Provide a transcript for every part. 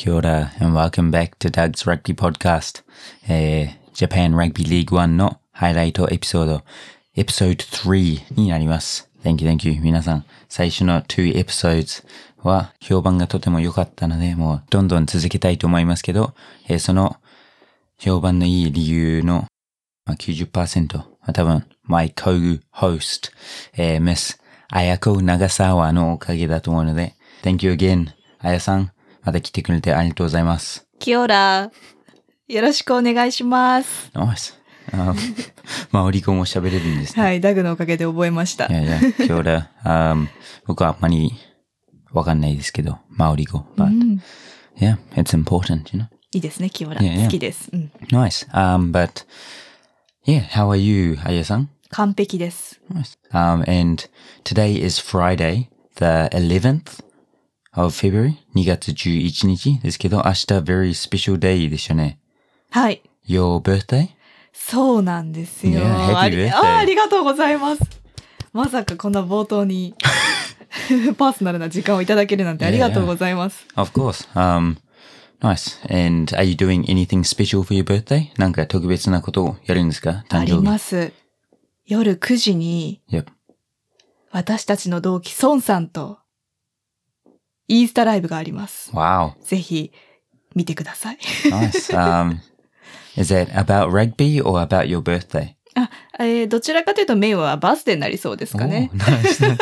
Kia ora and welcome back to Doug's Rugby Podcast、えー、Japan Rugby League 1のハイライトエピソード、エピソード3になります。Thank you, thank you. 皆さん、最初の2エピソードは評判がとても良かったので、もうどんどん続けたいと思いますけど、えー、その評判のいい理由の、まあ、90%は多分、my co-host、えー、Miss あやこ長沢のおかげだと思うので、Thank you again. あやさん、また来てくれてありがとうございます。キオラ。よろしくお願いします。ナイス。まあ、オリコンも喋れるんですね。はい、ダグのおかげで覚えました。いやいや、キオラ。um, 僕はあんまりわかんないですけど、マオリ語。But、うん、yeah, it's important, you know? いいですね、キオラ。Yeah, yeah. 好きです。うん、nice. Um, but, yeah, how are you, あやさん完璧です。Nice. Um, and today is Friday, the 11th of February, 2月11日ですけど、明日 very special day でしたね。はい。Your birthday? そうなんですよ。Yeah, happy birthday. あありがとうございます。まさかこんな冒頭にパーソナルな時間をいただけるなんてありがとうございます。Yeah, yeah. Of course. Um, nice. And are you doing anything special for your birthday? なんか特別なことをやるんですか誕生日。あります。夜9時に.私たちの同期孫さんとインスタライブがあります。Wow. ぜひ見てください。nice. Um, is it about rugby or about your birthday? あ、えー、どちらかというとメインはバースデーになりそうですかね。nice,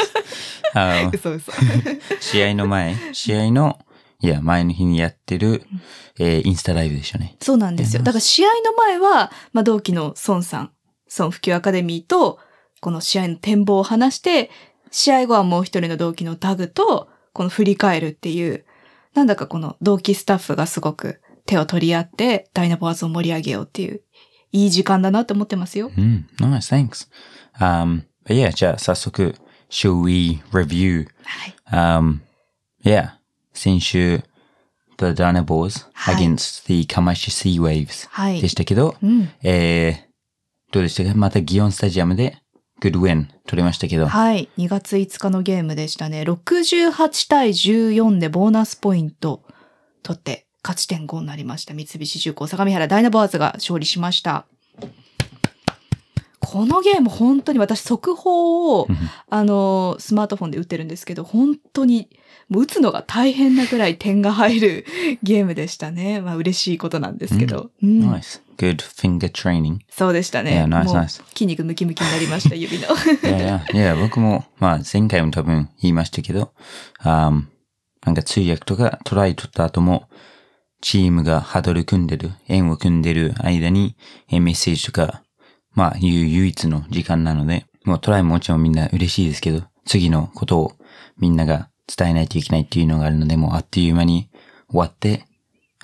nice. 嘘嘘。試合の前、試合のいや、前の日にやってる、えー、インスタライブでしたね。そうなんですよ。だから試合の前は、まあ、同期の孫さん、孫普及アカデミーと、この試合の展望を話して、試合後はもう一人の同期のタグと、この振り返るっていう、なんだかこの同期スタッフがすごく手を取り合って、ダイナボアーズを盛り上げようっていう、いい時間だなって思ってますよ。うん、nice, thanks. Um, but yeah, じゃあ早速、shall we review? はい。Um, yeah, 先週、The はい、against the Kamashi Sea Waves でしたけど、はいうん、えー、どうでしたか？またギオンスタジアムで good win 取れましたけど。はい。2月5日のゲームでしたね。68対14でボーナスポイント取って勝ち点5になりました。三菱重工相模原ダイナボーズが勝利しました。このゲーム本当に私速報を、あの、スマートフォンで打ってるんですけど、本当にもう打つのが大変なぐらい点が入るゲームでしたね。まあ嬉しいことなんですけど。うん、nice. Good finger training. そうでしたね。Yeah, nice, nice. 筋肉ムキムキになりました、指の。いや僕も、まあ前回も多分言いましたけど、um, なんか通訳とかトライ取った後も、チームがハドル組んでる、円を組んでる間にメッセージとか、まあいう唯一の時間なので、もうトライももちろんみんな嬉しいですけど、次のことをみんなが伝えないといけないっていうのがあるので、もうあっという間に終わって、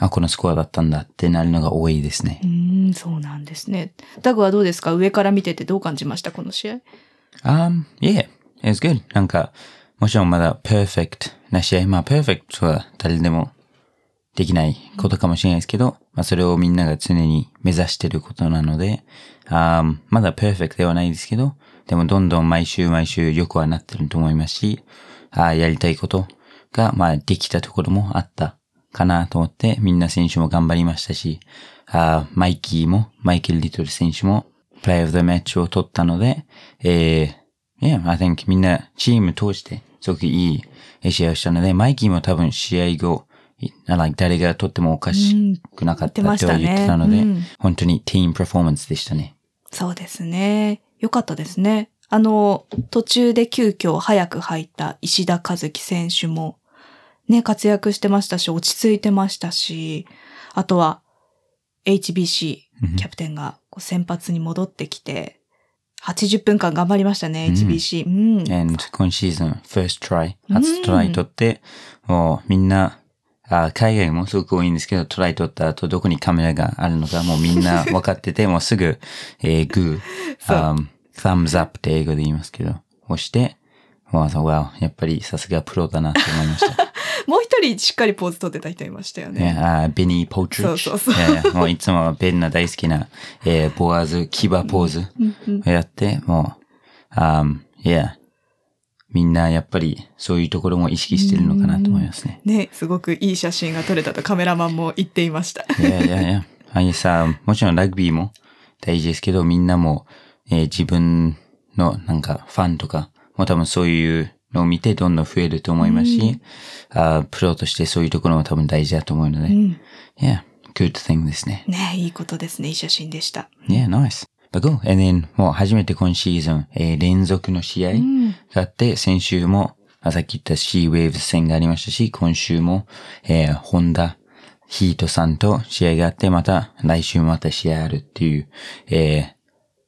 あ、このスコアだったんだってなるのが多いですね。うん、そうなんですね。ダグはどうですか？上から見ててどう感じました？この試合 ?Um, yeah, it's good. なんか、もちろんまだ perfect な試合、まあ perfect は誰でもできないことかもしれないですけど、まあそれをみんなが常に目指してることなので、um, まだ perfect ではないですけど、でもどんどん毎週毎週良くはなってると思いますし、あやりたいことが、まあ、できたところもあったかなと思って、みんな選手も頑張りましたし、あマイキーも、マイケル・リトル選手も、プレイオブ・ザ・マッチを取ったので、えー、yeah, I think みんなチーム通して、すごくいい試合をしたので、マイキーも多分試合後、誰が取ってもおかしくなかったとは言ってたので、うん、本当にティームパフォーマンスでしたね。そうですね。よかったですね。あの、途中で急遽早く入った石田和樹選手も、ね、活躍してましたし、落ち着いてましたし、あとは、HBC キャプテンが先発に戻ってきて、80分間頑張りましたね、HBC。うん。And 今シーズン、first try、初トライ取って、もうみんな、あ海外もすごく多いんですけど、トライ取った後、どこにカメラがあるのか、もうみんな分かってて、もうすぐ、えー、グー、thumbs up って英語で言いますけど、押して、わざわやっぱりさすがプロだなって思いました。もう一人しっかりポーズ取ってた人いましたよね。あベニー・ポーチ。そうそうそう。もういつもベンの大好きな、えー、ボアズ、キバポーズをやって、もう、um, yeah. みんなやっぱりそういうところも意識してるのかなと思いますね。ね、すごくいい写真が撮れたとカメラマンも言っていました。いやいやいや。ああいうさ、もちろんラグビーも大事ですけど、みんなも、えー自分のなんかファンとか、も多分そういうのを見てどんどん増えると思いますし、あープロとしてそういうところも多分大事だと思うので、うん。yeah, good thing ですね。ね、いいことですね。いい写真でした。Yeah, nice. Go. And then, もう初めて今シーズン、えー連続の試合んがあって、先週も、あさっき言ったシーウェーブス戦がありましたし、今週も、えーホンダ、ヒートさんと試合があって、また来週もまた試合あるっていう、え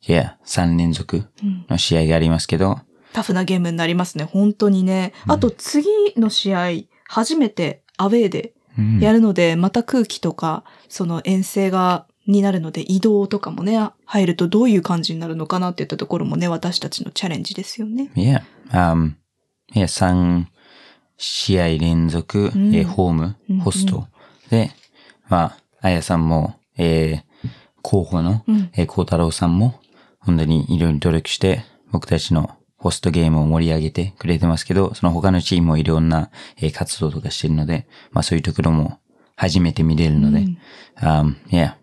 ー、yeah, 3連続の試合がありますけど、タフなゲームになりますね。本当にね。あと次の試合、初めてアウェーでうんやるので、また空気とか、その遠征が、になるので移動とかもね、入るとどういう感じになるのかなっていったところもね、私たちのチャレンジですよね。Yeah. Um, yeah, 3試合連続、んえーホームうん、ホスト。で、まあ、あやさんも、えー候補の、うんえー、孝太郎さんも、本当にいろいろ努力して、僕たちのホストゲームを盛り上げてくれてますけど、その他のチームもいろんな、えー活動とかしてるので、まあそういうところも初めて見れるので、um, yeah,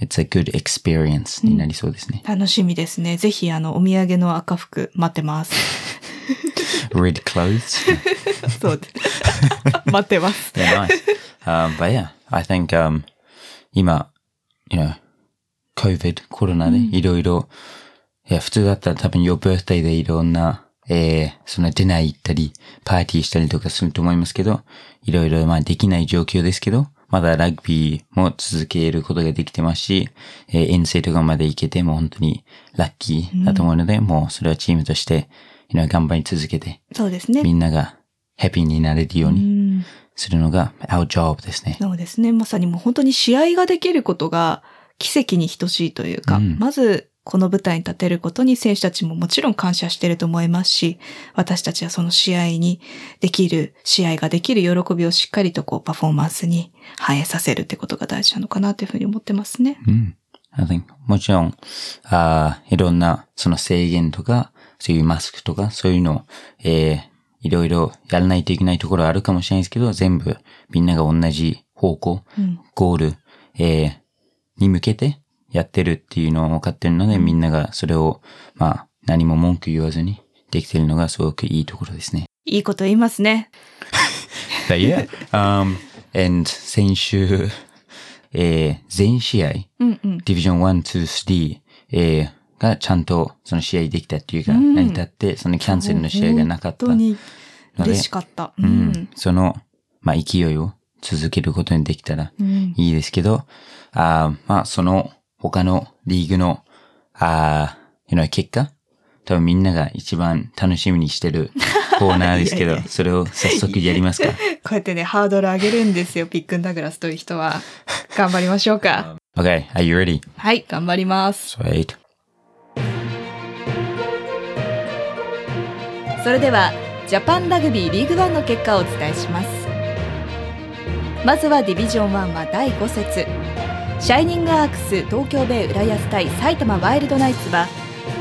it's a good experience になりそうですね。楽しみですね。ぜひ、あの、お土産の赤服待ってます。Red clothes? そうです。待ってます。Yeah, nice. um, but yeah, I think, um, 今、you know, COVID、コロナでいろいろ、いや、普通だったら多分 your birthday でいろんな、えー、そのディナー行ったり、パーティーしたりとかすると思いますけど、いろいろまあできない状況ですけど、まだラグビーも続けることができてますし、えー遠征とかまで行けても本当にラッキーだと思うので、もうそれはチームとして、頑張り続けて、そうですね。みんながハッピーになれるよううにんするのが our job ですね。そうですね。まさにもう本当に試合ができることが奇跡に等しいというか、うんまずこの舞台に立てることに選手たちももちろん感謝してると思いますし、私たちはその試合にできる、試合ができる喜びをしっかりとこうパフォーマンスに反映させるってことが大事なのかなというふうに思ってますね。うん。I think もちろん、あーいろんなその制限とか、そういうマスクとか、そういうのを、えー、いろいろやらないといけないところはあるかもしれないですけど、全部みんなが同じ方向、うん。ゴール、えー、に向けてやってるっていうのを分かってるので、みんながそれを、まあ、何も文句言わずにできてるのがすごくいいところですね。いいこと言いますね。But yeah, um, and 先週、えー、全試合、うんうん。ディビジョン1、2、3、えー、がちゃんとその試合できたっていうか、うん成り立って、そのキャンセルの試合がなかった本当にので嬉し、かった。ううんん。その、まあ、勢いを続けることにできたらうんいいですけど、あーまあ、その他のリーグの、あー、you know 結果？多分みんなが一番楽しみにしてる コーナーですけいやいや、どそれを早速やりますか？こうやってね、ハードル上げるんですよ、ピックンダグラスという人は。頑張りましょうか。 Okay, are you ready? はい、頑張ります。Sweet. それではジャパンラグビーリーグワンの結果をお伝えしますまずはディビジョン1は第5節シャイニングアークス東京ベイ浦安対埼玉ワイルドナイツは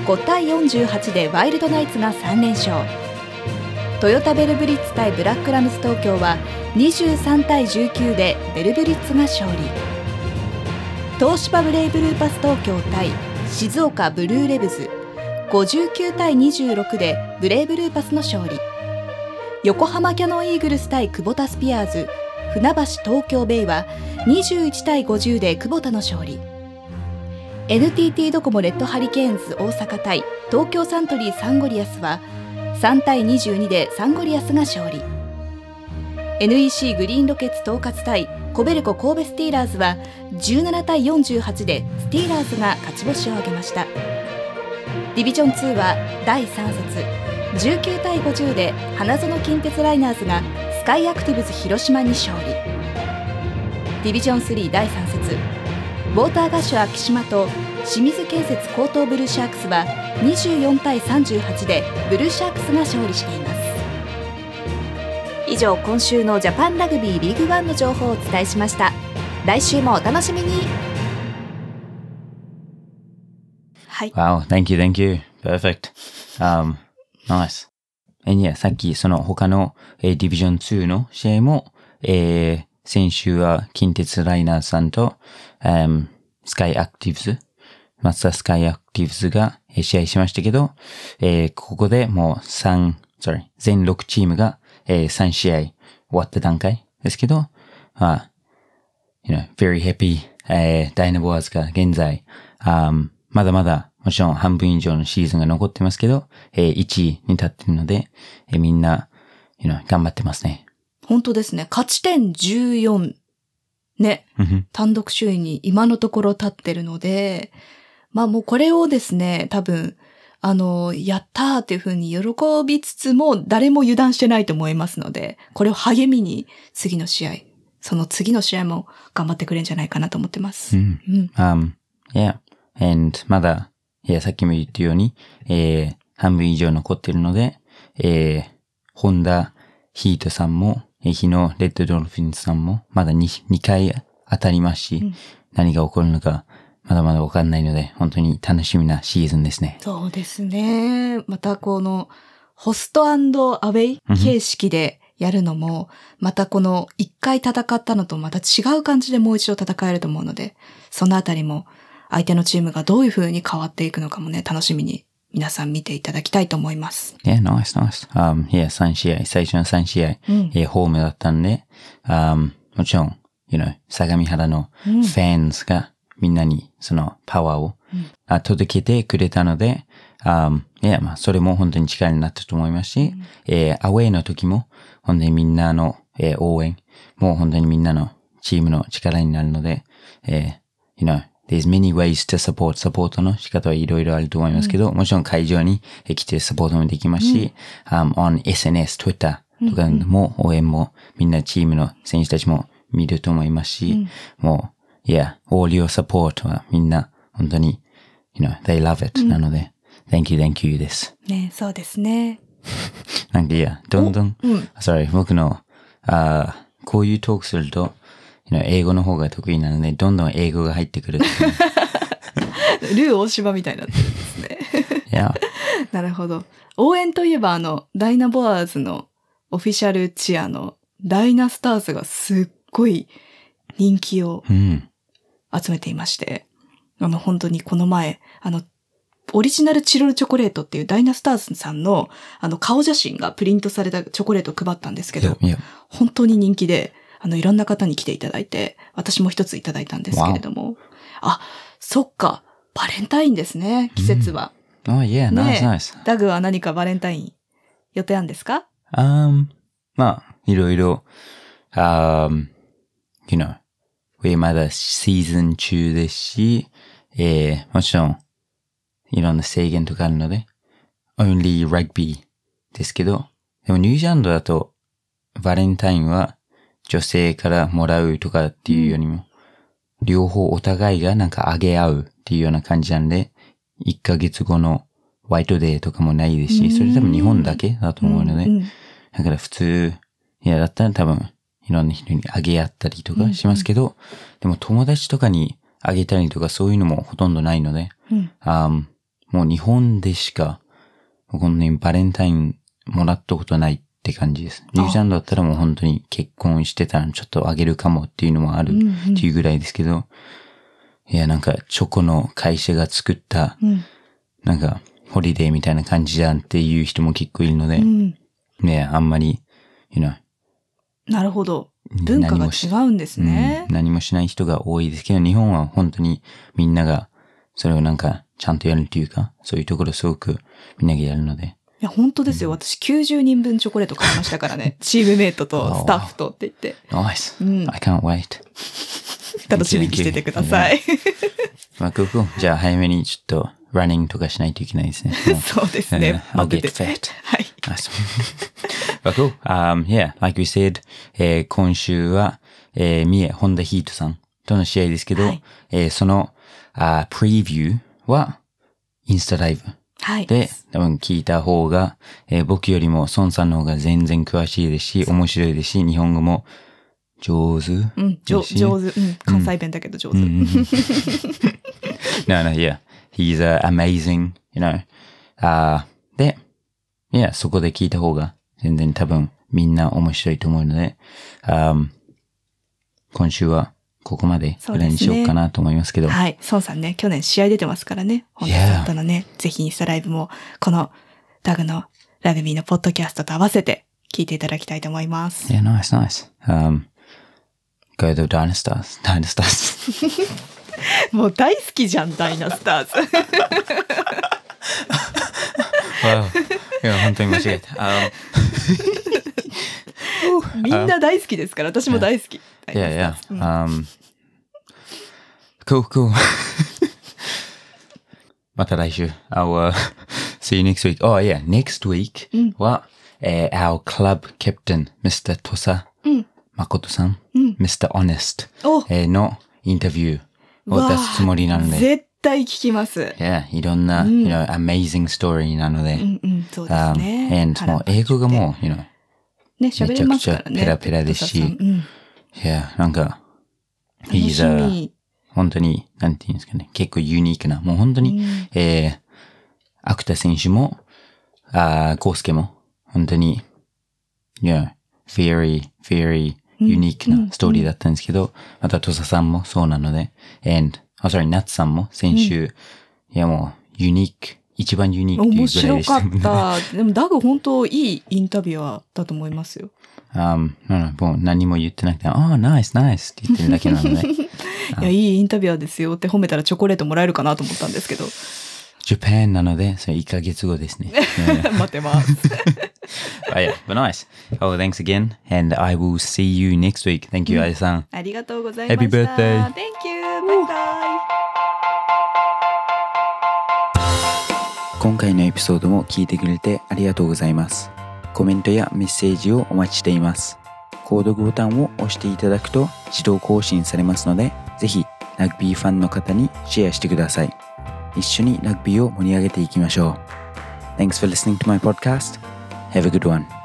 5対48でワイルドナイツが3連勝。トヨタベルブリッツ対ブラックラムス東京は23対19でベルブリッツが勝利。東芝ブレイブルーパス東京対静岡ブルーレブズ。59対26でブレイブルーパスの勝利。横浜キャノンイーグルス対クボタスピアーズ。船橋東京ベイは21対50でクボタの勝利。NTT ドコモレッドハリケーンズ大阪対東京サントリーサンゴリアスは3対22でサンゴリアスが勝利。NEC グリーンロケッツ東葛対コベルコ神戸スティーラーズは17対48でスティーラーズが勝ち星を挙げました。ディビジョン2は第3節19対50で花園近鉄ライナーズがスカイアクティブズ広島に勝利。ディビジョン3第3節ウォーターガッシュ昭島と清水建設高等ブルーシャークスは24対38でブルーシャークスが勝利しています以上今週のジャパンラグビーリーグワンの情報をお伝えしました来週もお楽しみにはい Wow, thank you, thank you. Perfect. Um, nice. え、いや、さっきその他の、えーディビジョン2の試合も、えー先週は近鉄ライナーさんと、um, スカイアクティブズ、マツダスカイアクティブズが試合しましたけど、えーここでもう3、sorry、全6チームが、えー3試合終わった段階ですけど、まあ、you know, very happy, えーダイナボアーズが現在、um, まだまだ、もちろん半分以上のシーズンが残ってますけど、えー1位に立っているので、えーみんな、you know, 頑張ってますね。本当ですね。勝ち点14。ね。うん単独首位に今のところ立ってるので、まあもうこれをですね、多分、あの、やったーっていう風に喜びつつも、誰も油断してないと思いますので、これを励みに次の試合、その次の試合も頑張ってくれるんじゃないかなと思ってます。うんうん。Um, yeah. And まだ、いや、さっきも言ったように、えー、半分以上残ってるので、えー、ホンダ、ヒートさんも、えー、日のレッドドルフィンズさんも、まだ 2, 2回当たりますし、うん何が起こるのか、まだまだわかんないので、本当に楽しみなシーズンですね。そうですね。またこの、ホストアウェイ形式でやるのも、またこの一回戦ったのとまた違う感じでもう一度戦えると思うので、そのあたりも相手のチームがどういう風に変わっていくのかもね、楽しみに皆さん見ていただきたいと思います。Yeah, nice, nice. Um, yeah, 3試合、最初の3試合、うんえーホームだったんで、um, もちろん、you know, 相模原のフうんァンズがみんなにそのパワーを、うんあ届けてくれたので、um, いや、まあ、それも本当に力になったと思いますし、えーアウェイの時も、本当にみんなの、えー応援、もう本当にみんなのチームの力になるので、えー you know, there's many ways to support. サポートの仕方はいろいろあると思いますけど、もちろん会場にえー来てサポートもできますし、um, on SNS、Twitter とかも応援もみんなチームの選手たちも見ると思いますし、もう、いや、all your support はみんな本当に、you know, they love it、なので、thank you, thank you です。ね、そうですね。なんかいや、どんどん、うん sorry, 僕の、あーこういうトークすると、英語の方が得意なので、どんどん英語が入ってくるっていう。ルー大芝みたいになってるんですね。いや、なるほど。応援といえばあの、ダイナボアーズのオフィシャルチアのダイナスターズがすっごい人気をうん。集めていまして、あの本当にこの前、あの、オリジナルチロルチョコレートっていうダイナスターズさんのあの顔写真がプリントされたチョコレートを配ったんですけど、いや、本当に人気で、あのいろんな方に来ていただいて、私も一ついただいたんですけれども、あ、そっか、バレンタインですね、季節は。oh yeah, ね nice, nice. ダグは何かバレンタイン予定あるんですか？Um, まあ、いろいろ、um, you know, 上まだシーズン中ですし、えー、もちろん、いろんな制限とかあるので、only rugby ですけど、でもニュージーランドだと、バレンタインは女性からもらうとかっていうよりも、両方お互いがなんかあげ合うっていうような感じなんで、1ヶ月後のホワイトデーとかもないですし、それ多分日本だけだと思うので、だから普通、いや、だったら多分、いろんな人にあげ合ったりとかしますけど、でも友達とかにあげたりとかそういうのもほとんどないので、うん。あーもう日本でしか、このね、バレンタインもらったことないって感じです。ニュージーランドだったらもう本当に結婚してたらちょっとあげるかもっていうのもあるっていうぐらいですけど、いや、なんかチョコの会社が作った、うんなんか、ホリデーみたいな感じじゃんっていう人も結構いるので、うんね、あんまり、you know, なるほど。文化が違うんですねうん。何もしない人が多いですけど、日本は本当にみんながそれをなんかちゃんとやるっていうか、そういうところすごくみんながやるので。いや、本当ですよ。私90人分チョコレート買いましたからね。チームメイトとスタッフとって言って。Nice! うん I can't wait. 楽しみにしててください。まあ、ここ、じゃあ早めにちょっとランニングとかしないといけないですね。そうですね。Uh, I'll get fat. はい。Nice. cool. Um, yeah, like we said, えー今週は、えー、三重、ホンダヒートさんとの試合ですけど、はいえーその、あプレビューは、インスタライブはい。で、多分聞いた方が、えー僕よりも孫さんの方が全然詳しいですし、面白いですし、日本語も上手うん、上手。うん、関西弁だけど上手。no, no, yeah. He's uh, amazing, you know. で、いや、そこで聞いた方が全然多分みんな面白いと思うので、um, 今週はここまでぐらいにしようかなと思いますけど。はい。孫さんね、去年試合出てますからね。本日 Yeah だったのね、ぜひインスタライブも、このダグのラグビーのポッドキャストと合わせて聞いていただきたいと思います。Yeah, nice, nice. Um, go the Dynastars. Dynastars. もう大好きじゃん、ダイナスターズ。いや、本当に間違えた。Um, みんな大好きですから、私も大好き。Yeah, yeah. Um, cool, cool. また来週。I'll uh, see you next week. Oh, yeah, next week は、えー our club captain, Mr. トサ誠さん、Mr. Honest おえーのインタビューを出すつもりなので、絶対聞きます。yeah, いろんな、you know, amazing story なので、うんうん、そうです um, ね。and もう英語がもう、you know, ね、喋れますからね。めちゃくちゃペラペラですしトサさんうん、yeah, なんか、楽 he's し a, み。本当に、なんていうんですかね、結構ユニークな、もう本当に、えー、アクタ選手も、あー、コウスケも、本当に、いや、very, very ユニークなストーリーだったんですけど、またトサさんもそうなので、and, あ、sorry、ナッツさんも先週、いやもう、ユニーク、一番ユニークいう面ぐらいでした。白かった。でも、ダグ本当いいインタビュアーだと思いますよ。um, no, もう何も言ってなくて、ああ、ナイス、ナイスって言ってるだけなので、いや、いいインタビュアーですよって褒めたらチョコレートもらえるかなと思ったんですけど。Japan なので、それ1ヶ月後ですね。待ってます。but yeah, but nice. Oh, thanks again. And I will see you next week. Thank you, mm. さん。ありがとうございました。Happy birthday. Thank you. バイ今回のエピソードも聞いてくれてありがとうございます。コメントやメッセージをお待ちしています。購読ボタンを押していただくと自動更新されますので、ぜひラグビーファンの方にシェアしてください。一緒にラグビーを盛り上げていきましょう。Thanks for listening to my podcast. Have a good one.